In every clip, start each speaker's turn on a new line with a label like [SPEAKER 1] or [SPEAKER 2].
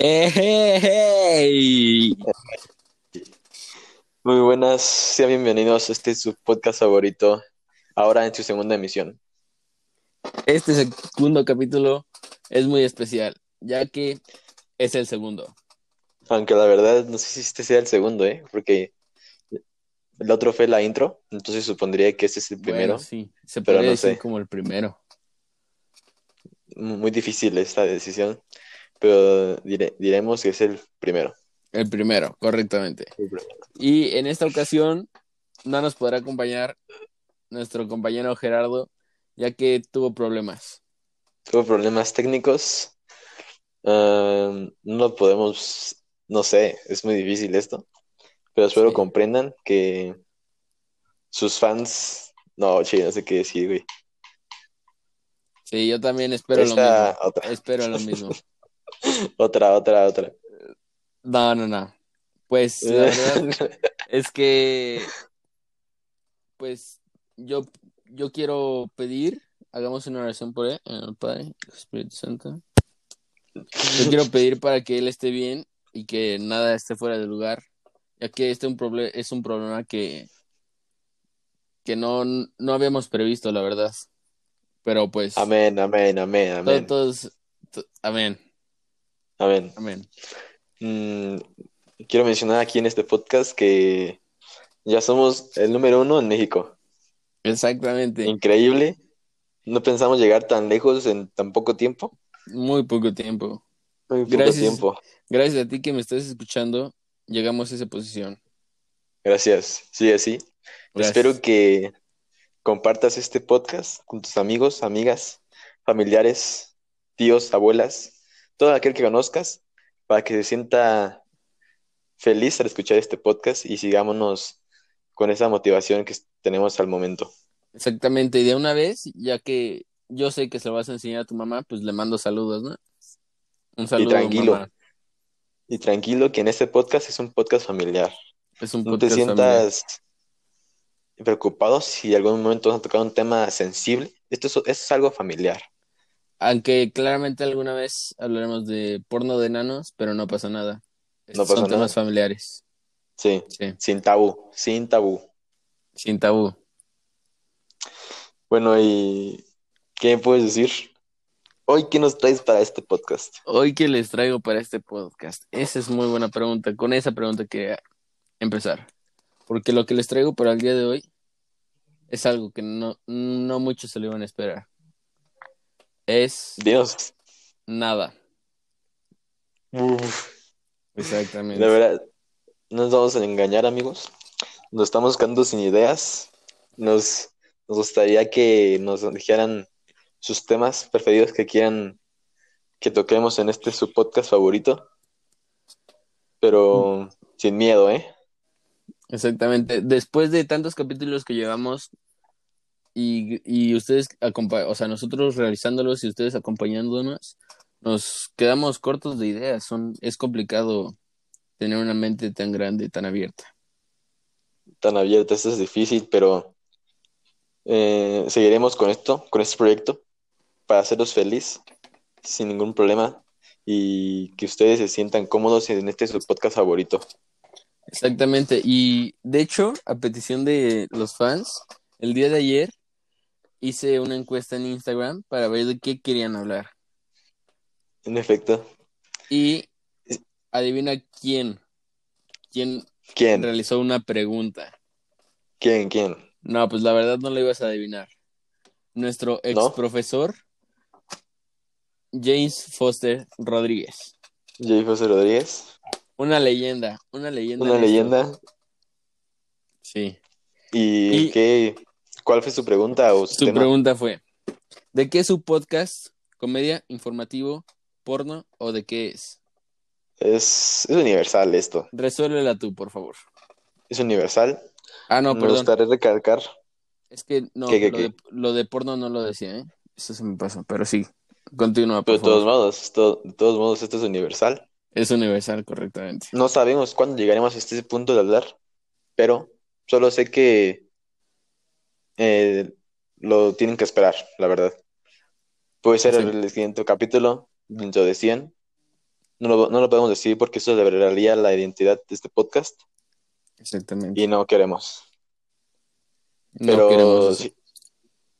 [SPEAKER 1] ¡Ey!
[SPEAKER 2] Muy buenas, sean bienvenidos. Este es su podcast favorito, ahora en su segunda emisión.
[SPEAKER 1] Este segundo capítulo es muy especial, ya que es el segundo.
[SPEAKER 2] Aunque la verdad no sé si este sea el segundo, ¿eh? Porque el otro fue la intro, entonces supondría que este es el primero.
[SPEAKER 1] Bueno, sí, se
[SPEAKER 2] pero no
[SPEAKER 1] decir
[SPEAKER 2] sé.
[SPEAKER 1] como el primero.
[SPEAKER 2] Muy difícil esta decisión, pero dire- diremos que es el primero.
[SPEAKER 1] El primero, correctamente. Y en esta ocasión no nos podrá acompañar nuestro compañero Gerardo, ya que tuvo problemas.
[SPEAKER 2] Tuvo problemas técnicos. no podemos, no sé, es muy difícil esto, pero espero
[SPEAKER 1] Sí.
[SPEAKER 2] comprendan que sus fans, no, che, no sé qué decir, güey.
[SPEAKER 1] Sí, yo también espero lo mismo.
[SPEAKER 2] otra,
[SPEAKER 1] Espero lo mismo.
[SPEAKER 2] otra, otra, otra.
[SPEAKER 1] No, no, no. Pues la verdad es que, pues yo, yo quiero pedir, hagamos una oración por él, en el Padre, el Espíritu Santo. Yo quiero pedir para que él esté bien y que nada esté fuera de lugar, ya que este un es un problema que, que no, no habíamos previsto, la verdad. Pero pues,
[SPEAKER 2] Amén, amén, amén, amén.
[SPEAKER 1] todos, to- amén,
[SPEAKER 2] Amén.
[SPEAKER 1] amén.
[SPEAKER 2] Mm, quiero mencionar aquí en este podcast que ya somos el número uno en México.
[SPEAKER 1] Exactamente,
[SPEAKER 2] Increíble. No pensamos llegar tan lejos en tan poco tiempo.
[SPEAKER 1] muy poco tiempo.
[SPEAKER 2] Muy poco
[SPEAKER 1] Gracias.
[SPEAKER 2] tiempo.
[SPEAKER 1] Gracias a ti que me estás escuchando, llegamos a esa posición.
[SPEAKER 2] Gracias. Sí, así. Espero que compartas este podcast con tus amigos, amigas, familiares, tíos, abuelas, todo aquel que conozcas, para que se sienta feliz al escuchar este podcast y sigámonos con esa motivación que tenemos al momento.
[SPEAKER 1] Exactamente, y de una vez, ya que yo sé que se lo vas a enseñar a tu mamá, pues le mando saludos, ¿no? Un saludo,
[SPEAKER 2] tranquilo.
[SPEAKER 1] mamá.
[SPEAKER 2] Y tranquilo que en este podcast es un podcast familiar.
[SPEAKER 1] Es un
[SPEAKER 2] No te
[SPEAKER 1] familiar.
[SPEAKER 2] sientas preocupado si algún momento vas a tocar un tema sensible. Esto es, esto es algo familiar.
[SPEAKER 1] Aunque claramente alguna vez hablaremos de porno de enanos, pero no pasa nada.
[SPEAKER 2] No
[SPEAKER 1] Son temas familiares.
[SPEAKER 2] Sí,
[SPEAKER 1] Sí,
[SPEAKER 2] sin tabú, sin tabú.
[SPEAKER 1] sin tabú.
[SPEAKER 2] Bueno, ¿y qué me puedes decir? Hoy, ¿qué nos traes para este podcast?
[SPEAKER 1] Hoy que les traigo para este podcast, esa es muy buena pregunta. Con esa pregunta quería empezar. Porque lo que les traigo para el día de hoy es algo que no, no muchos se lo iban a esperar. Es
[SPEAKER 2] Dios,
[SPEAKER 1] nada.
[SPEAKER 2] uf,
[SPEAKER 1] Exactamente.
[SPEAKER 2] de verdad, no nos vamos a engañar, amigos. Nos estamos quedando sin ideas. Nos, nos gustaría que nos dijeran sus temas preferidos que quieran que toquemos en este su podcast favorito. Pero sin miedo, ¿eh?
[SPEAKER 1] Exactamente. Después de tantos capítulos que llevamos y, y ustedes, o sea, nosotros realizándolos y ustedes acompañándonos, nos quedamos cortos de ideas. Son, es complicado tener una mente tan grande, tan abierta.
[SPEAKER 2] Tan abierta, esto es difícil, pero eh, seguiremos con esto, con este proyecto, para hacerlos feliz, sin ningún problema, y que ustedes se sientan cómodos en este su podcast favorito.
[SPEAKER 1] Exactamente. Y de hecho, a petición de los fans, el día de ayer hice una encuesta en Instagram para ver de qué querían hablar.
[SPEAKER 2] En efecto.
[SPEAKER 1] Y adivina quién. ¿Quién
[SPEAKER 2] ¿Quién?
[SPEAKER 1] realizó una pregunta?
[SPEAKER 2] ¿Quién? ¿Quién?
[SPEAKER 1] No, pues la verdad no lo ibas a adivinar. Nuestro ex
[SPEAKER 2] ¿No?
[SPEAKER 1] profesor, James Foster Rodríguez.
[SPEAKER 2] J. José Rodríguez,
[SPEAKER 1] Una leyenda, una leyenda.
[SPEAKER 2] una leyenda.
[SPEAKER 1] Sí.
[SPEAKER 2] ¿Y,
[SPEAKER 1] Y-
[SPEAKER 2] qué? ¿Cuál fue su pregunta o su
[SPEAKER 1] pregunta fue, ¿de qué es su podcast? ¿Comedia, informativo, porno o de qué es?
[SPEAKER 2] Es, es universal esto,
[SPEAKER 1] Resuélvela tú, por favor.
[SPEAKER 2] es universal.
[SPEAKER 1] Ah, no,
[SPEAKER 2] Me
[SPEAKER 1] perdón.
[SPEAKER 2] gustaría recalcar.
[SPEAKER 1] Es que no,
[SPEAKER 2] ¿Qué, qué,
[SPEAKER 1] lo,
[SPEAKER 2] qué?
[SPEAKER 1] De, lo de porno no lo decía, ¿eh? Eso se me pasó, pero sí. Continúa, por
[SPEAKER 2] Pero de todos modos, de todos modos, esto es universal.
[SPEAKER 1] Es universal, correctamente.
[SPEAKER 2] No sabemos cuándo llegaremos a este punto de hablar, pero solo sé que eh, lo tienen que esperar, la verdad. Puede ser
[SPEAKER 1] Sí.
[SPEAKER 2] el siguiente capítulo, dentro de 100, no lo, no lo podemos decir porque eso revelaría la identidad de este podcast
[SPEAKER 1] Exactamente.
[SPEAKER 2] y no queremos.
[SPEAKER 1] No
[SPEAKER 2] Pero
[SPEAKER 1] queremos
[SPEAKER 2] si,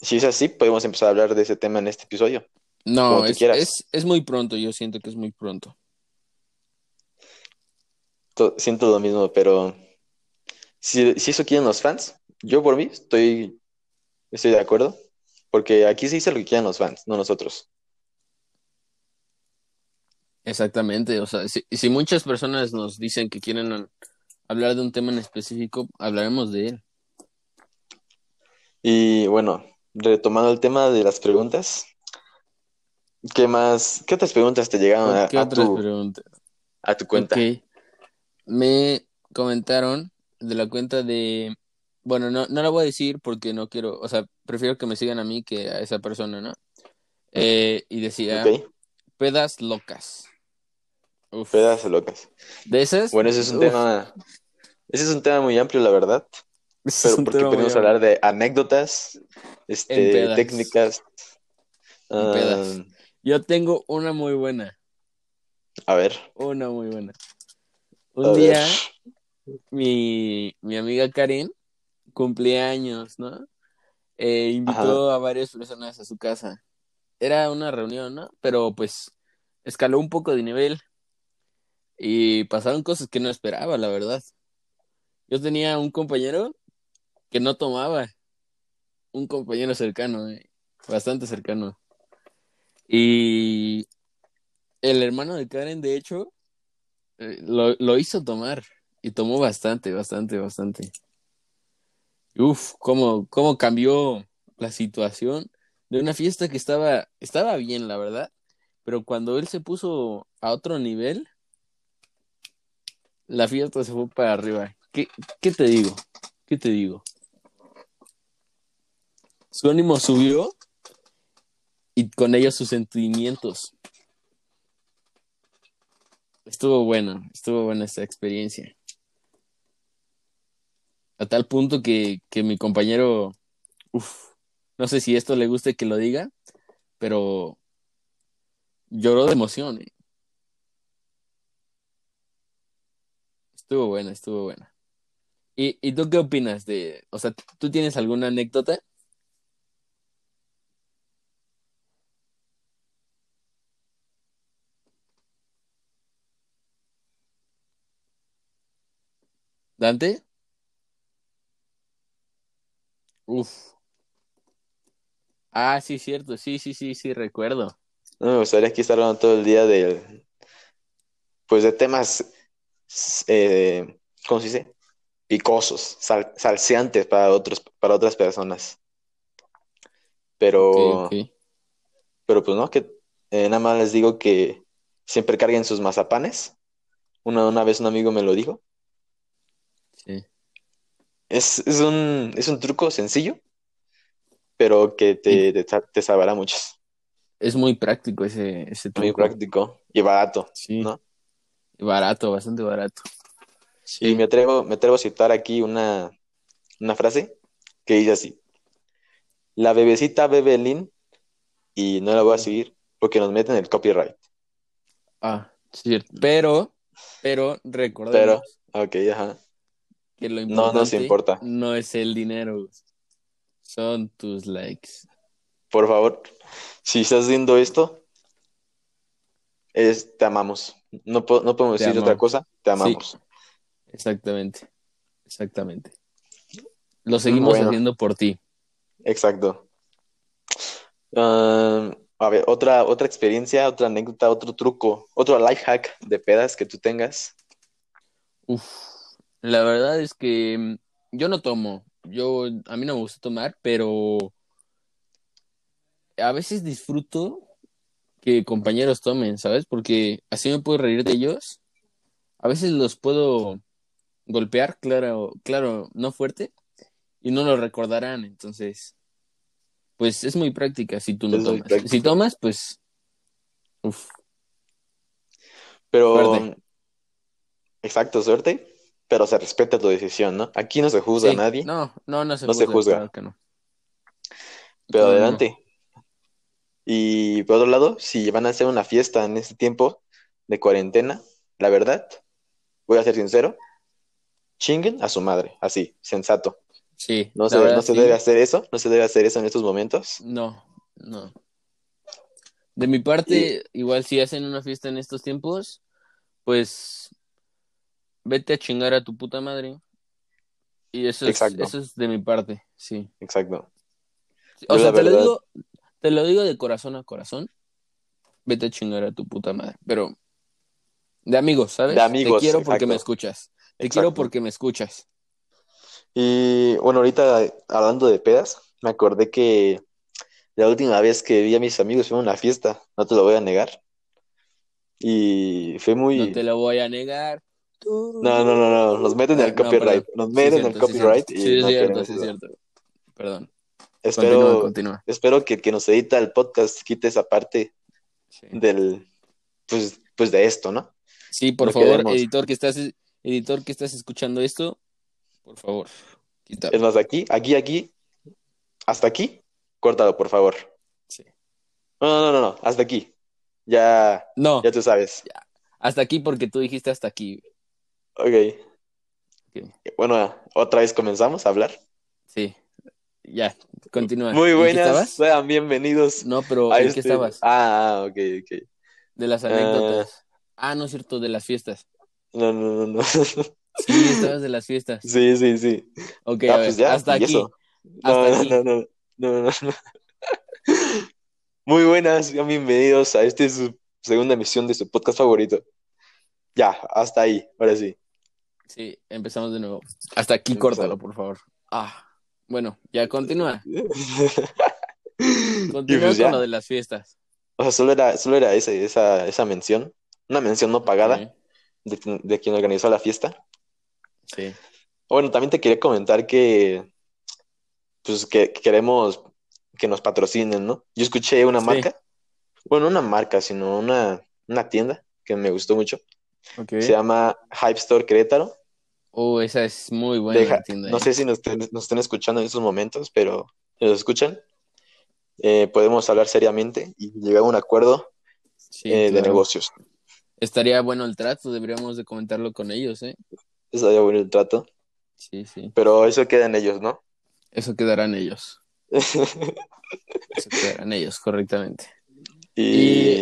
[SPEAKER 2] si es así, podemos empezar a hablar de ese tema en este episodio.
[SPEAKER 1] No, es, es, es muy pronto, yo siento que es muy pronto.
[SPEAKER 2] To- siento lo mismo, pero si, si eso quieren los fans, yo por mí estoy, estoy de acuerdo, porque aquí se dice lo que quieran los fans, no nosotros.
[SPEAKER 1] Exactamente, o sea, si, si muchas personas nos dicen que quieren hablar de un tema en específico, hablaremos de él.
[SPEAKER 2] Y bueno, retomando el tema de las preguntas, ¿qué más, qué otras preguntas te llegaron a,
[SPEAKER 1] ¿Qué
[SPEAKER 2] a
[SPEAKER 1] otras
[SPEAKER 2] tu,
[SPEAKER 1] preguntas?
[SPEAKER 2] a tu cuenta?
[SPEAKER 1] Ok. Me comentaron de la cuenta de... Bueno, no, no la voy a decir porque no quiero, o sea, prefiero que me sigan a mí que a esa persona, ¿no? Eh, y decía, pedas locas. Uf.
[SPEAKER 2] pedazos locas.
[SPEAKER 1] De esas.
[SPEAKER 2] Bueno, ese es un
[SPEAKER 1] uf,
[SPEAKER 2] tema, ese es un tema muy amplio, la verdad,
[SPEAKER 1] ese
[SPEAKER 2] pero porque podemos hablar de anécdotas, este,
[SPEAKER 1] pedas.
[SPEAKER 2] técnicas.
[SPEAKER 1] En pedas.
[SPEAKER 2] ah,
[SPEAKER 1] Yo tengo una muy buena,
[SPEAKER 2] a ver,
[SPEAKER 1] una muy buena. Un día, mi, mi amiga Karen cumplía años, ¿no? Eh, invitó a varias personas a su casa. Era una reunión, ¿no? Pero pues escaló un poco de nivel y pasaron cosas que no esperaba, la verdad. Yo tenía un compañero que no tomaba, un compañero cercano, eh, bastante cercano. Y el hermano de Karen, de hecho, eh, lo, lo hizo tomar y tomó bastante, bastante, bastante. Uf, cómo, cómo cambió la situación de una fiesta que estaba, estaba bien, la verdad, pero cuando él se puso a otro nivel, la fiesta se fue para arriba. ¿Qué, qué te digo? ¿Qué te digo? Su ánimo subió y con ello sus sentimientos. Estuvo bueno, estuvo buena esta experiencia. A tal punto que, que mi compañero, uf, no sé si esto le guste que lo diga, pero lloró de emoción. eh. Estuvo buena, estuvo buena. ¿Y, ¿Y tú qué opinas de, o sea, tú tienes alguna anécdota? Dante? Uf. Ah, sí, cierto, sí, sí, sí, sí, recuerdo.
[SPEAKER 2] No me gustaría aquí estar hablando todo el día de, pues de temas, eh, ¿cómo se dice? Picosos, sal- salseantes para otros, para otras personas. Pero, pero pues no, que eh, nada más les digo que siempre carguen sus mazapanes. Una, una vez un amigo me lo dijo.
[SPEAKER 1] Sí.
[SPEAKER 2] Es, es un, es un truco sencillo, pero que te, te, te salvará mucho.
[SPEAKER 1] Es muy práctico ese, ese
[SPEAKER 2] Muy
[SPEAKER 1] truco.
[SPEAKER 2] práctico y barato,
[SPEAKER 1] Sí.
[SPEAKER 2] ¿no?
[SPEAKER 1] Y Barato, bastante barato.
[SPEAKER 2] Y me atrevo, me atrevo a citar aquí una, una frase que dice así. La bebecita bebe lean y no la voy a seguir porque nos meten el copyright.
[SPEAKER 1] Ah, cierto. Pero, pero
[SPEAKER 2] Pero,
[SPEAKER 1] recordemos
[SPEAKER 2] ok, ajá.
[SPEAKER 1] Que lo
[SPEAKER 2] No nos importa.
[SPEAKER 1] no es el dinero, son tus likes.
[SPEAKER 2] Por favor, si estás viendo esto, es, te amamos. No, po- no podemos
[SPEAKER 1] Te
[SPEAKER 2] decir otra cosa, te amamos.
[SPEAKER 1] Exactamente, exactamente. Lo seguimos
[SPEAKER 2] Bueno.
[SPEAKER 1] haciendo por ti.
[SPEAKER 2] Exacto. Ah, a ver, otra, otra experiencia, otra anécdota, otro truco, otro life hack de pedas que tú tengas.
[SPEAKER 1] Uf, la verdad es que mm, yo no tomo. Yo, a mí no me gusta tomar, pero a veces disfruto que compañeros tomen, ¿sabes? Porque así me puedo reír de ellos. A veces los puedo golpear, claro, claro, no fuerte, y no lo recordarán. Entonces, pues es muy práctica si tú no
[SPEAKER 2] Es
[SPEAKER 1] tomas. Si tomas, pues, uf,
[SPEAKER 2] Pero,
[SPEAKER 1] Suerte.
[SPEAKER 2] exacto, suerte, pero se respeta tu decisión, ¿no? Aquí no se juzga
[SPEAKER 1] sí.
[SPEAKER 2] a nadie,
[SPEAKER 1] No, no, no se
[SPEAKER 2] No se
[SPEAKER 1] juzga,
[SPEAKER 2] juzga.
[SPEAKER 1] claro que no.
[SPEAKER 2] pero
[SPEAKER 1] No, no, no.
[SPEAKER 2] adelante. Y por otro lado, si van a hacer una fiesta en este tiempo, de cuarentena, la verdad, voy a ser sincero, chinguen a su madre, así, sensato.
[SPEAKER 1] Sí.
[SPEAKER 2] No se,
[SPEAKER 1] verdad,
[SPEAKER 2] no se
[SPEAKER 1] sí.
[SPEAKER 2] debe hacer eso, no se debe hacer eso en estos momentos.
[SPEAKER 1] No, no. De mi parte, igual si hacen una fiesta en estos tiempos, pues vete a chingar a tu puta madre. Y eso es, eso es de mi parte, sí.
[SPEAKER 2] Exacto.
[SPEAKER 1] O
[SPEAKER 2] Yo,
[SPEAKER 1] sea, te lo digo, te lo digo de corazón a corazón. Vete a chingar a tu puta madre. Pero de amigos, ¿sabes?
[SPEAKER 2] De amigos,
[SPEAKER 1] Te quiero porque me escuchas. Te
[SPEAKER 2] Exacto.
[SPEAKER 1] quiero porque me escuchas.
[SPEAKER 2] Y bueno, ahorita hablando de pedas, me acordé que la última vez que vi a mis amigos fue en una fiesta, no te lo voy a negar. Y fue muy...
[SPEAKER 1] No te lo voy a negar.
[SPEAKER 2] No, no, no, no, nos meten
[SPEAKER 1] Ah,
[SPEAKER 2] el
[SPEAKER 1] no,
[SPEAKER 2] copyright,
[SPEAKER 1] perdón.
[SPEAKER 2] nos meten
[SPEAKER 1] es
[SPEAKER 2] el copyright
[SPEAKER 1] Sí, es cierto, sí, es cierto. Perdón.
[SPEAKER 2] Espero,
[SPEAKER 1] Continúa, continúa.
[SPEAKER 2] espero que el que nos edita el podcast quite esa parte
[SPEAKER 1] Sí.
[SPEAKER 2] del, pues, pues de esto, ¿no?
[SPEAKER 1] Sí, por
[SPEAKER 2] Lo
[SPEAKER 1] favor, editor que estás, editor que estás escuchando esto, por favor, quítalo.
[SPEAKER 2] Es más, aquí, aquí, aquí, hasta aquí, córtalo, por favor.
[SPEAKER 1] Sí.
[SPEAKER 2] No, no, no, no, hasta aquí. Ya,
[SPEAKER 1] No,
[SPEAKER 2] ya tú sabes.
[SPEAKER 1] hasta aquí porque tú dijiste hasta aquí.
[SPEAKER 2] Ok.
[SPEAKER 1] Ok.
[SPEAKER 2] Bueno, otra vez comenzamos a hablar.
[SPEAKER 1] Sí, ya, continúa.
[SPEAKER 2] Muy
[SPEAKER 1] ¿En qué
[SPEAKER 2] buenas, sean bienvenidos
[SPEAKER 1] No, pero ¿en
[SPEAKER 2] este-
[SPEAKER 1] qué estabas?
[SPEAKER 2] Ah, ah, ok, ok.
[SPEAKER 1] De las anécdotas. Ah, no es cierto, de las fiestas.
[SPEAKER 2] No, no, no, no.
[SPEAKER 1] Sí, estabas de las fiestas.
[SPEAKER 2] Sí, sí, sí.
[SPEAKER 1] Ok,
[SPEAKER 2] Ah,
[SPEAKER 1] a ver,
[SPEAKER 2] pues ya,
[SPEAKER 1] hasta aquí.
[SPEAKER 2] No,
[SPEAKER 1] Hasta
[SPEAKER 2] no,
[SPEAKER 1] aquí.
[SPEAKER 2] no, no, no, no, no. Muy buenas, sean bienvenidos a esta su segunda emisión de su podcast favorito. Ya, hasta ahí, ahora sí.
[SPEAKER 1] Sí, empezamos de nuevo. Hasta aquí, córtalo, por favor. Ah, bueno, ya continúa. Continúa
[SPEAKER 2] pues ya,
[SPEAKER 1] con lo de las fiestas.
[SPEAKER 2] o sea, solo era, solo era ese- esa, esa mención, una mención no pagada de, de quien organizó la fiesta.
[SPEAKER 1] Sí. sí.
[SPEAKER 2] Bueno, también te quería comentar que, pues, que, que queremos que nos patrocinen, ¿no? Yo escuché una
[SPEAKER 1] Sí.
[SPEAKER 2] marca, bueno, no una marca, sino una, una tienda que me gustó mucho. Se llama Hype Store Querétaro.
[SPEAKER 1] Oh, esa es muy buena
[SPEAKER 2] Deja- no
[SPEAKER 1] eh.
[SPEAKER 2] sé si nos, estén escuchando en estos momentos, pero si nos escuchan, eh, podemos hablar seriamente y llegar a un acuerdo
[SPEAKER 1] Sí,
[SPEAKER 2] eh, de negocios.
[SPEAKER 1] Estaría bueno el trato, deberíamos de comentarlo con ellos, ¿eh?
[SPEAKER 2] Eso sería bueno el trato,
[SPEAKER 1] Sí, sí.
[SPEAKER 2] pero eso queda en ellos, ¿no?
[SPEAKER 1] Eso quedarán ellos. Eso quedarán ellos, correctamente. Y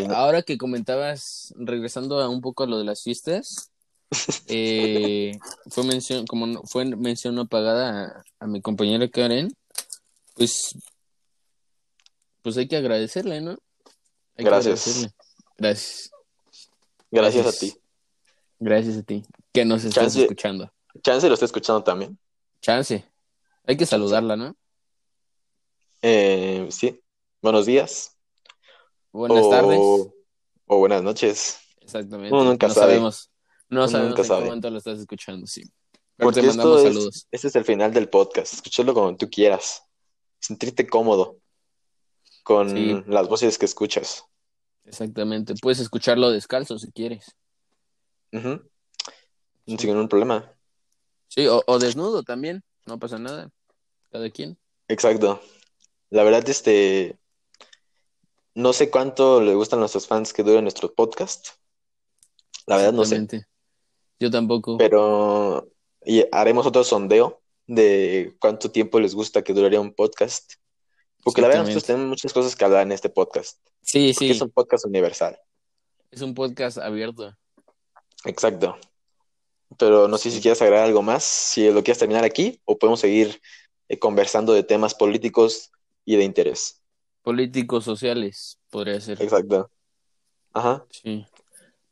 [SPEAKER 2] y
[SPEAKER 1] ahora que comentabas, regresando a un poco a lo de las fiestas, eh, fue mención, como no- fue mención no pagada a, a mi compañera Karen, pues, pues hay que agradecerle, ¿no? Hay que
[SPEAKER 2] Gracias.
[SPEAKER 1] agradecerle. Gracias.
[SPEAKER 2] gracias a ti.
[SPEAKER 1] Gracias a ti. Que nos estás
[SPEAKER 2] Chance-
[SPEAKER 1] escuchando.
[SPEAKER 2] Chance lo está escuchando también.
[SPEAKER 1] Chance. Hay que saludarla, ¿no?
[SPEAKER 2] Eh, sí, buenos días.
[SPEAKER 1] Buenas
[SPEAKER 2] o,
[SPEAKER 1] tardes.
[SPEAKER 2] O buenas noches.
[SPEAKER 1] Exactamente.
[SPEAKER 2] Uno nunca
[SPEAKER 1] no
[SPEAKER 2] sabe.
[SPEAKER 1] sabemos. No
[SPEAKER 2] Uno
[SPEAKER 1] sabemos
[SPEAKER 2] nunca
[SPEAKER 1] en
[SPEAKER 2] sabe.
[SPEAKER 1] qué momento lo estás escuchando, sí. Pero
[SPEAKER 2] Porque
[SPEAKER 1] te mandamos
[SPEAKER 2] esto es,
[SPEAKER 1] saludos.
[SPEAKER 2] este es el final del podcast. Escúchalo como tú quieras. Sentirte cómodo con
[SPEAKER 1] Sí.
[SPEAKER 2] las voces que escuchas.
[SPEAKER 1] Exactamente. Puedes escucharlo descalzo si quieres. Sí.
[SPEAKER 2] Sin ningún problema.
[SPEAKER 1] Sí, o, o desnudo también. No pasa nada. Cada quien.
[SPEAKER 2] Exacto. La verdad, este, no sé cuánto le gustan a nuestros fans que duren nuestro podcast. La verdad no sé.
[SPEAKER 1] Yo tampoco.
[SPEAKER 2] Pero y haremos otro sondeo de cuánto tiempo les gusta que duraría un podcast. Porque la verdad nosotros tenemos muchas cosas que hablar en este podcast.
[SPEAKER 1] Sí,
[SPEAKER 2] Porque
[SPEAKER 1] sí.
[SPEAKER 2] es un podcast universal.
[SPEAKER 1] Es un podcast abierto.
[SPEAKER 2] Exacto. Pero no sé si quieres agregar algo más, si lo quieres terminar aquí, o podemos seguir eh, conversando de temas políticos y de interés.
[SPEAKER 1] Políticos sociales, podría ser.
[SPEAKER 2] Exacto. Ajá.
[SPEAKER 1] Sí.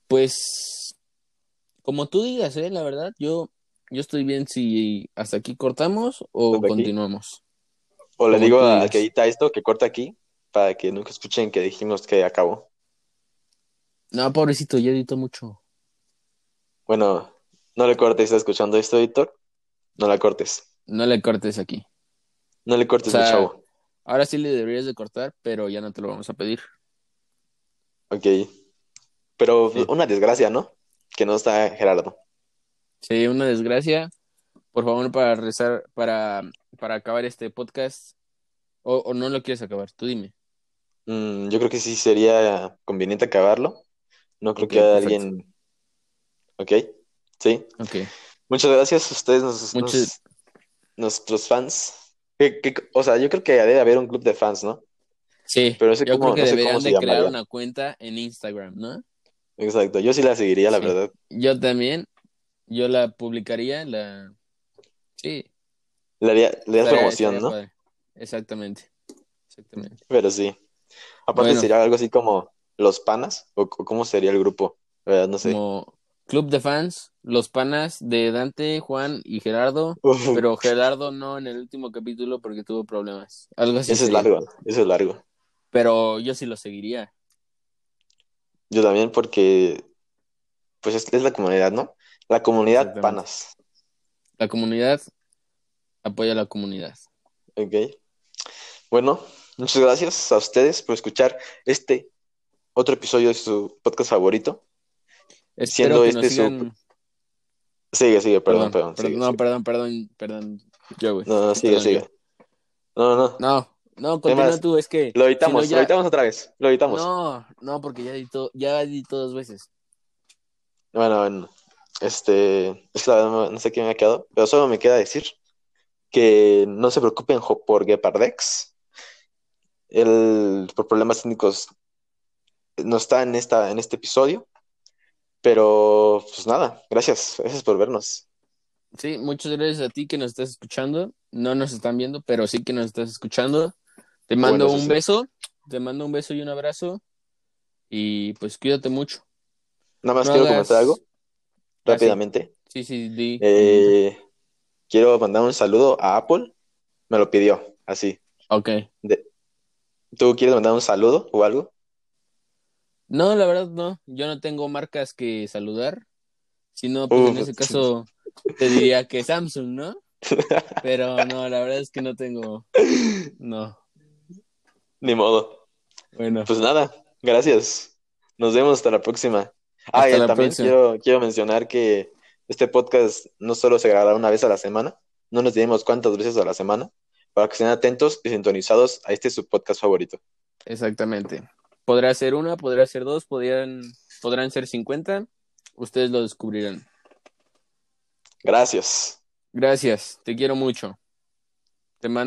[SPEAKER 1] Pues, como tú digas, ¿eh? La verdad, yo, yo estoy bien si hasta aquí cortamos o continuamos.
[SPEAKER 2] O le digo a que edita esto, que corta aquí, para que nunca escuchen que dijimos que acabó.
[SPEAKER 1] No, pobrecito, ya edito mucho.
[SPEAKER 2] Bueno, no le cortes, ¿estás escuchando esto, editor? No la cortes.
[SPEAKER 1] No le cortes aquí.
[SPEAKER 2] No le cortes
[SPEAKER 1] O sea,
[SPEAKER 2] chavo.
[SPEAKER 1] Ahora sí le deberías de cortar, pero ya no te lo vamos a pedir.
[SPEAKER 2] Ok. Pero
[SPEAKER 1] Sí.
[SPEAKER 2] una desgracia, ¿no? Que no está Gerardo.
[SPEAKER 1] Sí, una desgracia. Por favor, para rezar, para, para acabar este podcast. O, o no lo quieres acabar, tú dime.
[SPEAKER 2] Mm, yo creo que sí sería conveniente acabarlo. No creo que
[SPEAKER 1] perfecto.
[SPEAKER 2] alguien. ¿Ok? Sí.
[SPEAKER 1] Ok.
[SPEAKER 2] Muchas gracias a ustedes, nos-
[SPEAKER 1] Muchas-
[SPEAKER 2] nos- nuestros fans. Que- que- o sea, yo creo que debe haber un club de fans, ¿no?
[SPEAKER 1] Sí,
[SPEAKER 2] Pero
[SPEAKER 1] yo
[SPEAKER 2] cómo-
[SPEAKER 1] creo que
[SPEAKER 2] no sé
[SPEAKER 1] deberían de crear una cuenta en Instagram, ¿no?
[SPEAKER 2] Exacto, yo sí la seguiría, la
[SPEAKER 1] Sí.
[SPEAKER 2] verdad.
[SPEAKER 1] Yo también, yo la publicaría, la... Sí.
[SPEAKER 2] Le haría, le harías
[SPEAKER 1] estaría-
[SPEAKER 2] promoción, ¿no?
[SPEAKER 1] padre. Exactamente. Exactamente.
[SPEAKER 2] Pero sí. Aparte
[SPEAKER 1] Bueno.
[SPEAKER 2] sería algo así como Los Panas, o, o cómo sería el grupo, ¿verdad? No sé.
[SPEAKER 1] Como club de fans, los panas de Dante, Juan y Gerardo,
[SPEAKER 2] Uf,
[SPEAKER 1] pero Gerardo no en el último capítulo porque tuvo problemas. Algo así
[SPEAKER 2] ese es largo, eso es largo.
[SPEAKER 1] Pero yo sí lo seguiría.
[SPEAKER 2] Yo también porque, pues es, es la comunidad, ¿no? La comunidad. Panas,
[SPEAKER 1] La comunidad apoya a la comunidad.
[SPEAKER 2] ¿ok? Bueno, muchas gracias a ustedes por escuchar este otro episodio de su podcast favorito.
[SPEAKER 1] Espero
[SPEAKER 2] Siendo
[SPEAKER 1] que
[SPEAKER 2] este
[SPEAKER 1] nos
[SPEAKER 2] su-
[SPEAKER 1] sigan.
[SPEAKER 2] Sigue, sigue, perdón,
[SPEAKER 1] Perdón,
[SPEAKER 2] perdón.
[SPEAKER 1] perdón,
[SPEAKER 2] sigue,
[SPEAKER 1] no,
[SPEAKER 2] sigue.
[SPEAKER 1] perdón, perdón, perdón. Yo, güey.
[SPEAKER 2] No, no, sigue,
[SPEAKER 1] Perdón,
[SPEAKER 2] sigue.
[SPEAKER 1] yo.
[SPEAKER 2] No, no,
[SPEAKER 1] No, no, continúa
[SPEAKER 2] Además,
[SPEAKER 1] tú, es que.
[SPEAKER 2] lo editamos, lo editamos otra vez, lo editamos.
[SPEAKER 1] No, no, porque ya edito, ya edito dos veces.
[SPEAKER 2] Bueno, bueno, este, es la no, no sé qué me ha quedado, pero solo me queda decir que no se preocupen por Gepardex. Él, por problemas técnicos, no está en esta, en este episodio, pero pues nada, gracias, gracias por vernos.
[SPEAKER 1] Sí, muchas gracias a ti que nos estás escuchando. No nos están viendo, pero sí que nos estás escuchando. Te mando
[SPEAKER 2] Bueno,
[SPEAKER 1] un
[SPEAKER 2] sí.
[SPEAKER 1] beso, te mando un beso y un abrazo. Y pues cuídate mucho.
[SPEAKER 2] Nada más
[SPEAKER 1] No
[SPEAKER 2] quiero
[SPEAKER 1] hagas-
[SPEAKER 2] comentar algo
[SPEAKER 1] Ah, sí.
[SPEAKER 2] rápidamente.
[SPEAKER 1] Sí, sí, di.
[SPEAKER 2] Eh, quiero mandar un saludo a Apple, me lo pidió, así.
[SPEAKER 1] Ok.
[SPEAKER 2] De- ¿Tú quieres mandar un saludo o algo?
[SPEAKER 1] No, la verdad no. Yo no tengo marcas que saludar. Si no, pues en ese caso te diría que Samsung, ¿no? Pero no, la verdad es que no tengo. No.
[SPEAKER 2] Ni modo.
[SPEAKER 1] Bueno,
[SPEAKER 2] Pues nada, gracias. Nos vemos hasta la próxima. Ah, y
[SPEAKER 1] la
[SPEAKER 2] también
[SPEAKER 1] próxima.
[SPEAKER 2] quiero, quiero mencionar que este podcast no solo se grabará una vez a la semana, no nos diremos cuántas veces a la semana, para que estén atentos y sintonizados a este su podcast favorito.
[SPEAKER 1] exactamente. Podrá ser una, podrá ser dos, podrían, podrán ser 50. Ustedes lo descubrirán.
[SPEAKER 2] Gracias.
[SPEAKER 1] Gracias, te quiero mucho.